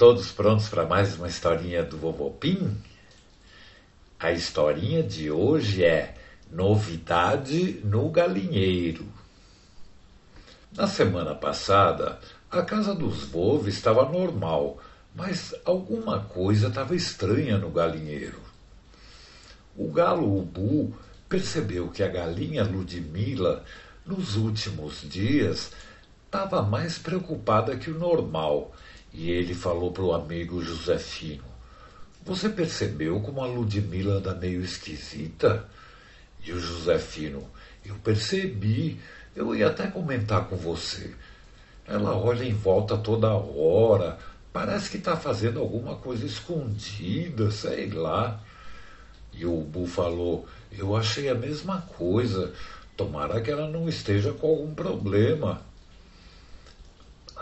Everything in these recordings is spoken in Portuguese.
Todos prontos para mais uma historinha do Vovô Pim? A historinha de hoje é Novidade no Galinheiro. Na semana passada, a casa dos Vovos estava normal, mas alguma coisa estava estranha no galinheiro. O galo Ubu percebeu que a galinha Ludmila, nos últimos dias, estava mais preocupada que o normal e ele falou para o amigo Josefino: Você percebeu como a Ludmila anda meio esquisita? E o Josefino: Eu percebi, eu ia até comentar com você. Ela olha em volta toda hora, parece que está fazendo alguma coisa escondida, sei lá. E o Bu falou: Eu achei a mesma coisa. Tomara que ela não esteja com algum problema.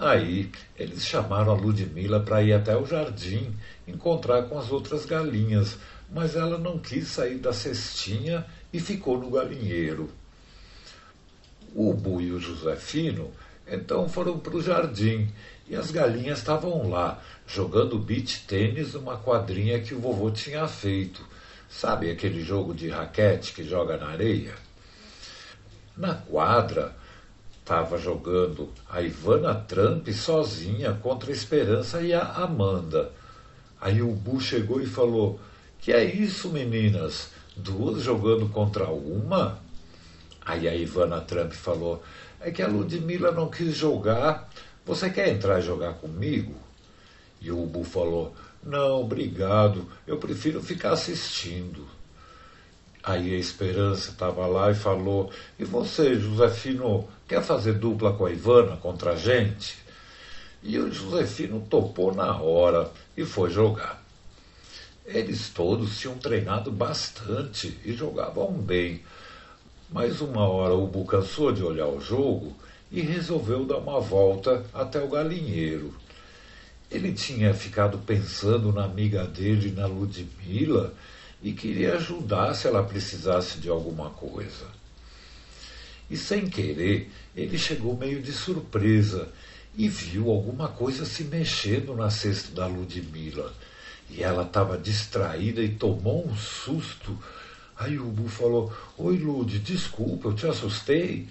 Aí eles chamaram a Ludmila para ir até o jardim encontrar com as outras galinhas, mas ela não quis sair da cestinha e ficou no galinheiro. O Bu e o Josefino então foram para o jardim e as galinhas estavam lá, jogando beach tênis numa quadrinha que o vovô tinha feito. Sabe aquele jogo de raquete que joga na areia? Na quadra, estava jogando a Ivana Trump sozinha contra a Esperança e a Amanda. Aí o Bu chegou e falou: Que é isso, meninas? Duas jogando contra uma? Aí a Ivana Trump falou: É que a Ludmilla não quis jogar. Você quer entrar e jogar comigo? E o Bu falou: Não, obrigado. Eu prefiro ficar assistindo. Aí a Esperança estava lá e falou: E você, Josefino, quer fazer dupla com a Ivana contra a gente? E o Josefino topou na hora e foi jogar. Eles todos tinham treinado bastante e jogavam bem. Mas uma hora o Bu cansou de olhar o jogo e resolveu dar uma volta até o galinheiro. Ele tinha ficado pensando na amiga dele, na Ludmilla, e queria ajudar se ela precisasse de alguma coisa. E sem querer, ele chegou meio de surpresa e viu alguma coisa se mexendo na cesta da Ludmilla. E ela estava distraída e tomou um susto. Aí o Bu falou: Oi, Lud, desculpa, eu te assustei.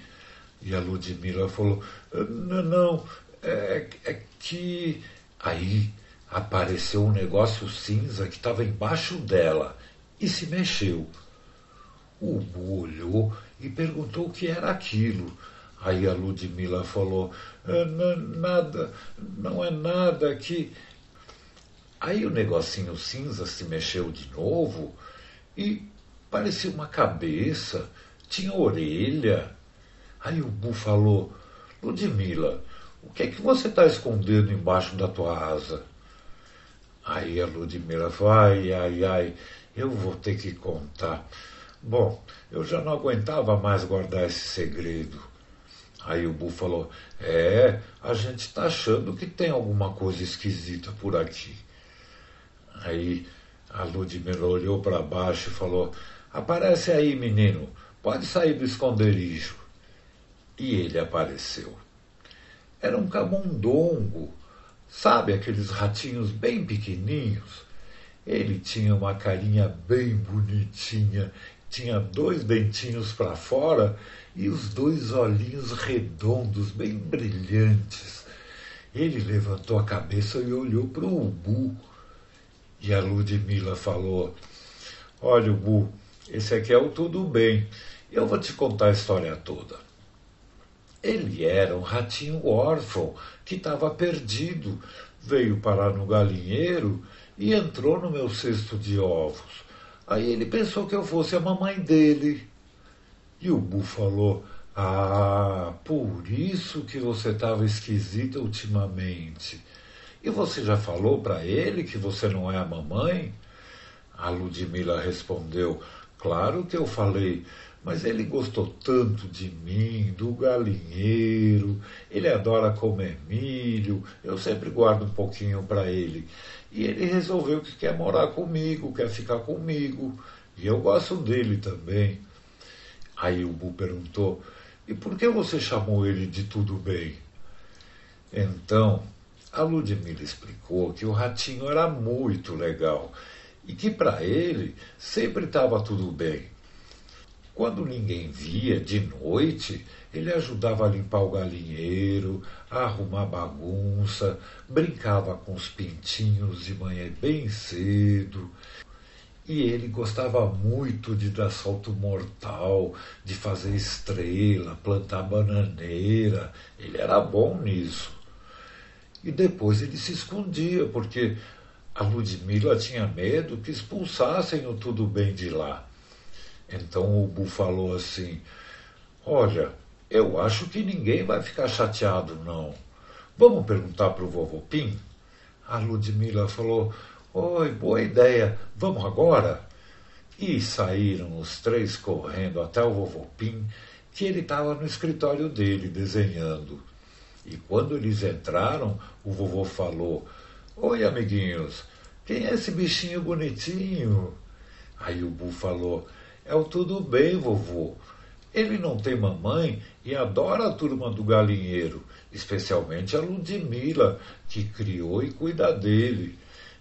E a Ludmilla falou: Não, não, é, é que. Aí apareceu um negócio cinza que estava embaixo dela e se mexeu. O Bu olhou e perguntou o que era aquilo. Aí a Ludmila falou: ah, Nada, não é nada que. Aí o negocinho cinza se mexeu de novo e parecia uma cabeça, tinha orelha. Aí o Bu falou: Ludmila, o que é que você está escondendo embaixo da tua asa? Aí a Ludmila falou: Ai, ai, ai, eu vou ter que contar. Bom, eu já não aguentava mais guardar esse segredo. Aí o Bu falou: É, a gente está achando que tem alguma coisa esquisita por aqui. Aí a Ludmila olhou para baixo e falou: Aparece aí, menino, pode sair do esconderijo. E ele apareceu. Era um camundongo, sabe aqueles ratinhos bem pequeninhos? Ele tinha uma carinha bem bonitinha, tinha dois dentinhos para fora e os dois olhinhos redondos, bem brilhantes. Ele levantou a cabeça e olhou para o Ubu. E a Ludmila falou: Olha, Ubu, esse aqui é o tudo bem. Eu vou te contar a história toda. Ele era um ratinho órfão que estava perdido, veio parar no galinheiro e entrou no meu cesto de ovos. Aí ele pensou que eu fosse a mamãe dele. E o Bu falou: Ah, por isso que você estava esquisita ultimamente. E você já falou para ele que você não é a mamãe? A Ludmila respondeu: Claro que eu falei, mas ele gostou tanto de mim, do galinheiro, ele adora comer milho, eu sempre guardo um pouquinho para ele. E ele resolveu que quer morar comigo, quer ficar comigo, e eu gosto dele também. Aí o Bu perguntou: E por que você chamou ele de tudo bem? Então A Ludmilla explicou que o ratinho era muito legal e que para ele sempre estava tudo bem. Quando ninguém via de noite, ele ajudava a limpar o galinheiro, a arrumar bagunça, brincava com os pintinhos de manhã bem cedo. E ele gostava muito de dar salto mortal, de fazer estrela, plantar bananeira. Ele era bom nisso. E depois ele se escondia, porque a Ludmilla tinha medo que expulsassem o tudo bem de lá. Então o Bu falou assim: Olha, eu acho que ninguém vai ficar chateado, não. Vamos perguntar para o vovô Pim? A Ludmilla falou: Oi, boa ideia, vamos agora? E saíram os três correndo até o vovô Pim, que ele estava no escritório dele desenhando. E quando eles entraram, o vovô falou: Oi, amiguinhos, quem é esse bichinho bonitinho? Aí o Bu falou: É o tudo bem, vovô. Ele não tem mamãe e adora a turma do galinheiro, especialmente a Ludmilla, que criou e cuida dele.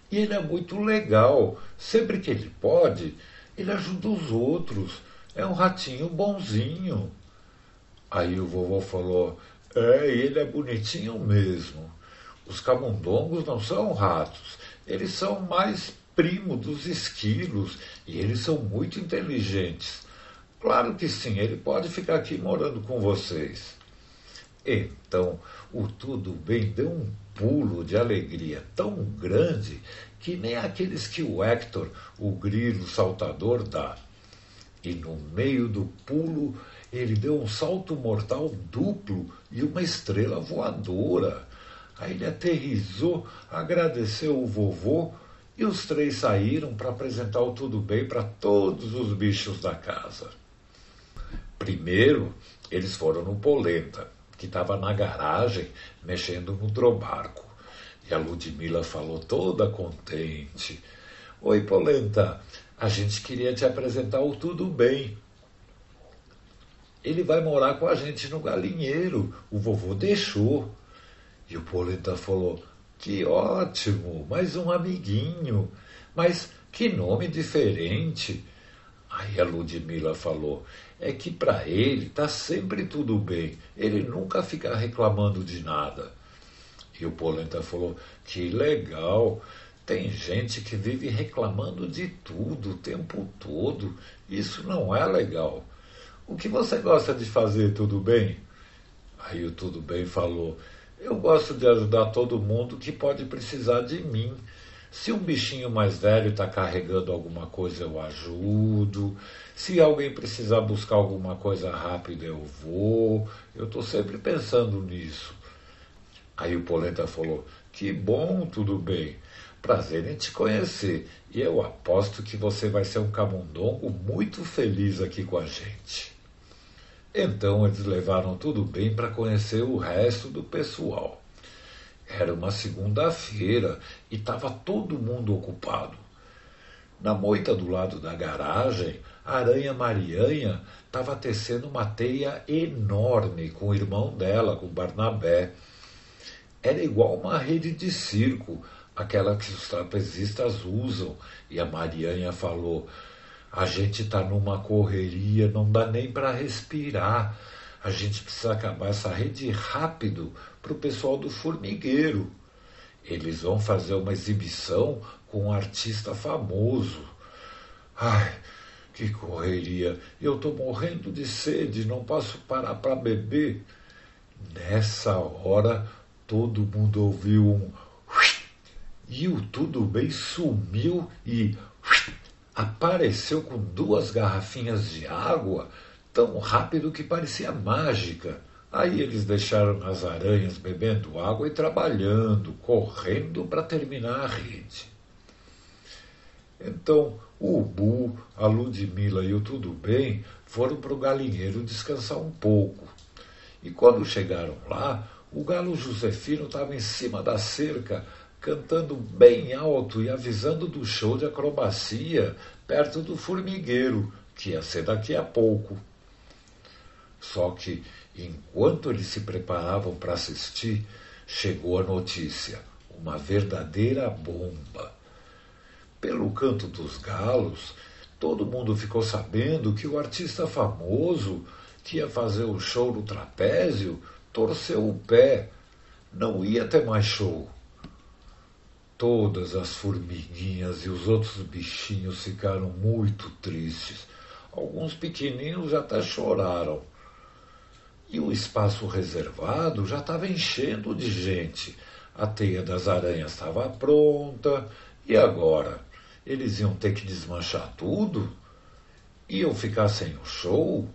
E ele é muito legal. Sempre que ele pode, ele ajuda os outros. É um ratinho bonzinho. Aí o vovô falou: É, ele é bonitinho mesmo. Os camundongos não são ratos, eles são mais primo dos esquilos e eles são muito inteligentes. Claro que sim, ele pode ficar aqui morando com vocês. Então, o tudo bem deu um pulo de alegria tão grande que nem aqueles que o Hector, o grilo saltador, dá. E no meio do pulo, ele deu um salto mortal duplo e uma estrela voadora. Aí ele aterrizou, agradeceu o vovô e os três saíram para apresentar o tudo bem para todos os bichos da casa. Primeiro, eles foram no Polenta, que estava na garagem mexendo no drobarco. E a Ludmilla falou toda contente: Oi, Polenta, a gente queria te apresentar o Tudo Bem. Ele vai morar com a gente no galinheiro. O vovô deixou. E o Polenta falou: Que ótimo, mais um amiguinho. Mas que nome diferente. Aí a Ludmilla falou: É que para ele tá sempre tudo bem. Ele nunca fica reclamando de nada. E o Polenta falou: Que legal. Tem gente que vive reclamando de tudo o tempo todo. Isso não é legal. O que você gosta de fazer, tudo bem? Aí o Tudo Bem falou: eu gosto de ajudar todo mundo que pode precisar de mim. Se um bichinho mais velho está carregando alguma coisa, eu ajudo. Se alguém precisar buscar alguma coisa rápida, eu vou. Eu estou sempre pensando nisso. Aí o Polenta falou: Que bom, tudo bem. Prazer em te conhecer. E eu aposto que você vai ser um camundongo muito feliz aqui com a gente. Então eles levaram tudo bem para conhecer o resto do pessoal. Era uma segunda-feira e estava todo mundo ocupado. Na moita do lado da garagem, a aranha Marianha estava tecendo uma teia enorme com o irmão dela, com Barnabé. Era igual uma rede de circo, aquela que os trapezistas usam, e a Marianha falou: a gente está numa correria, não dá nem para respirar. A gente precisa acabar essa rede rápido para o pessoal do formigueiro. Eles vão fazer uma exibição com um artista famoso. Ai, que correria! Eu estou morrendo de sede, não posso parar para beber. Nessa hora, todo mundo ouviu um. E o tudo bem sumiu e apareceu com duas garrafinhas de água tão rápido que parecia mágica. Aí eles deixaram as aranhas bebendo água e trabalhando, correndo para terminar a rede. Então o Ubu, a Ludmilla e o Tudo Bem foram para o galinheiro descansar um pouco. E quando chegaram lá, o galo Josefino estava em cima da cerca, cantando bem alto e avisando do show de acrobacia perto do formigueiro, que ia ser daqui a pouco. Só que, enquanto eles se preparavam para assistir, chegou a notícia, uma verdadeira bomba. Pelo canto dos galos, todo mundo ficou sabendo que o artista famoso que ia fazer o show no trapézio torceu o pé, não ia ter mais show. Todas as formiguinhas e os outros bichinhos ficaram muito tristes. Alguns pequeninos até choraram. E o espaço reservado já estava enchendo de gente. A teia das aranhas estava pronta. E agora? Eles iam ter que desmanchar tudo? Iam ficar sem o show?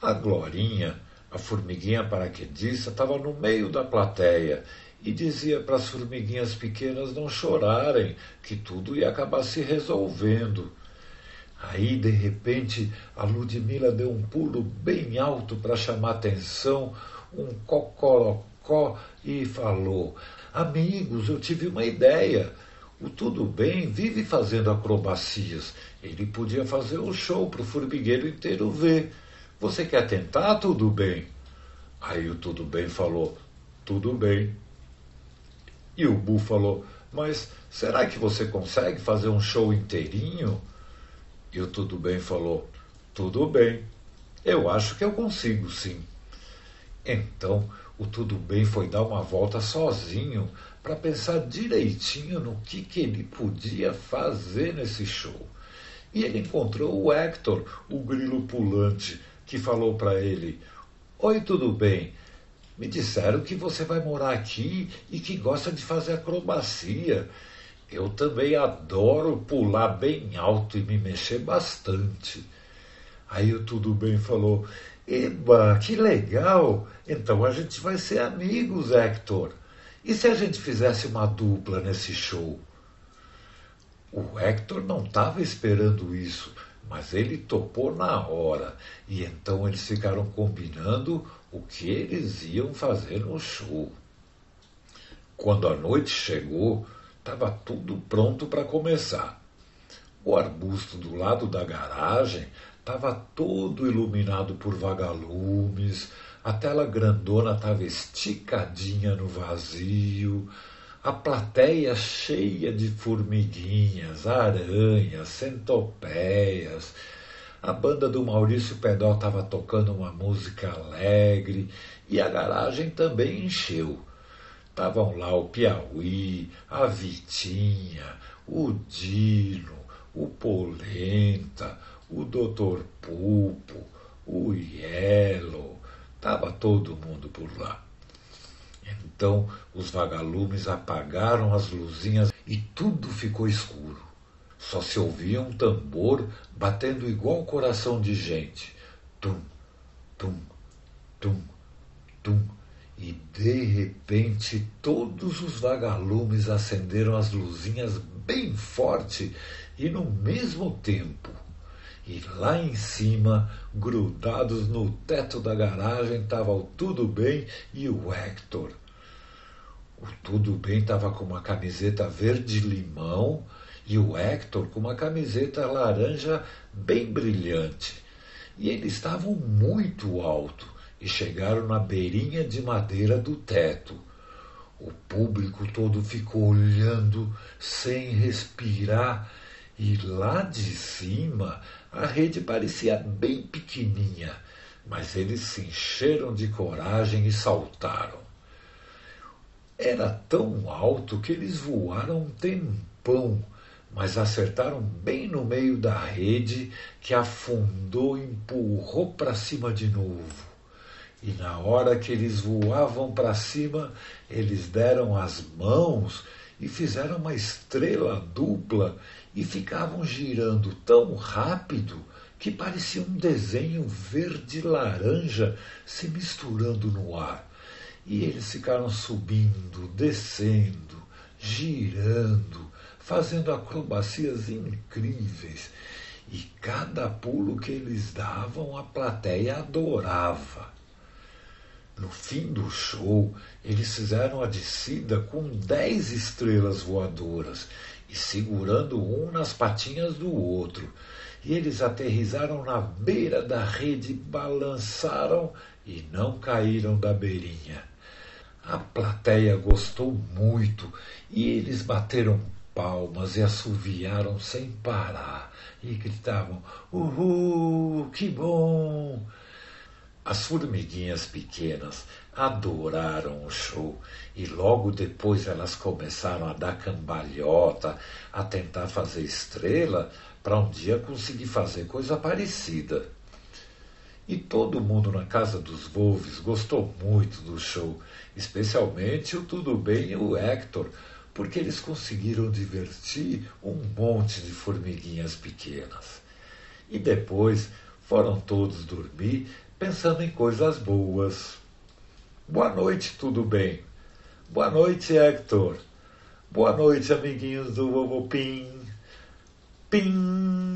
A Glorinha, a formiguinha paraquedista, estava no meio da plateia e dizia para as formiguinhas pequenas não chorarem, que tudo ia acabar se resolvendo. Aí, de repente, a Ludmila deu um pulo bem alto para chamar atenção, um cocorocó, e falou: Amigos, eu tive uma ideia. O Tudo Bem vive fazendo acrobacias. Ele podia fazer um show para o formigueiro inteiro ver. Você quer tentar, Tudo Bem? Aí o Tudo Bem falou: Tudo bem. E o Bu falou: Mas será que você consegue fazer um show inteirinho? E o Tudo Bem falou: Tudo bem. Eu acho que eu consigo, sim. Então o Tudo Bem foi dar uma volta sozinho para pensar direitinho no que, que ele podia fazer nesse show. E ele encontrou o Hector, o grilo pulante, que falou para ele: Oi, tudo bem? Me disseram que você vai morar aqui e que gosta de fazer acrobacia. Eu também adoro pular bem alto e me mexer bastante. Aí o Tudo Bem falou: Eba, que legal! Então a gente vai ser amigos, Hector. E se a gente fizesse uma dupla nesse show? O Hector não estava esperando isso, mas ele topou na hora. E então eles ficaram combinando o que eles iam fazer no show. Quando a noite chegou, estava tudo pronto para começar. O arbusto do lado da garagem estava todo iluminado por vagalumes, a tela grandona estava esticadinha no vazio, a plateia cheia de formiguinhas, aranhas, centopeias, a banda do Maurício Pedó estava tocando uma música alegre e a garagem também encheu. Estavam lá o Piauí, a Vitinha, o Dino, o Polenta, o Doutor Pulpo, o Yellow, estava todo mundo por lá. Então os vagalumes apagaram as luzinhas e tudo ficou escuro. Só se ouvia um tambor batendo igual coração de gente. Tum, tum, tum, tum. E de repente todos os vagalumes acenderam as luzinhas bem forte e no mesmo tempo. E lá em cima, grudados no teto da garagem, estava o Tudo Bem e o Hector. O Tudo Bem estava com uma camiseta verde-limão e o Hector com uma camiseta laranja bem brilhante. E eles estavam muito alto e chegaram na beirinha de madeira do teto. O público todo ficou olhando sem respirar e lá de cima a rede parecia bem pequeninha, mas eles se encheram de coragem e saltaram. Era tão alto que eles voaram um tempão mas acertaram bem no meio da rede que afundou e empurrou para cima de novo. E na hora que eles voavam para cima, eles deram as mãos e fizeram uma estrela dupla e ficavam girando tão rápido que parecia um desenho verde-laranja se misturando no ar. E eles ficaram subindo, descendo, girando, fazendo acrobacias incríveis. E cada pulo que eles davam, a plateia adorava. No fim do show, eles fizeram a descida com dez estrelas voadoras e segurando um nas patinhas do outro. E eles aterrizaram na beira da rede, balançaram e não caíram da beirinha. A plateia gostou muito e eles bateram palmas e assoviaram sem parar e gritavam: Uhul, que bom! As formiguinhas pequenas adoraram o show e logo depois elas começaram a dar cambalhota, a tentar fazer estrela para um dia conseguir fazer coisa parecida. E todo mundo na casa dos Wolves gostou muito do show, especialmente o Tudo Bem e o Hector, porque eles conseguiram divertir um monte de formiguinhas pequenas. E depois foram todos dormir pensando em coisas boas. Boa noite, tudo bem? Boa noite, Hector. Boa noite, amiguinhos do Vovô Pim. Pim!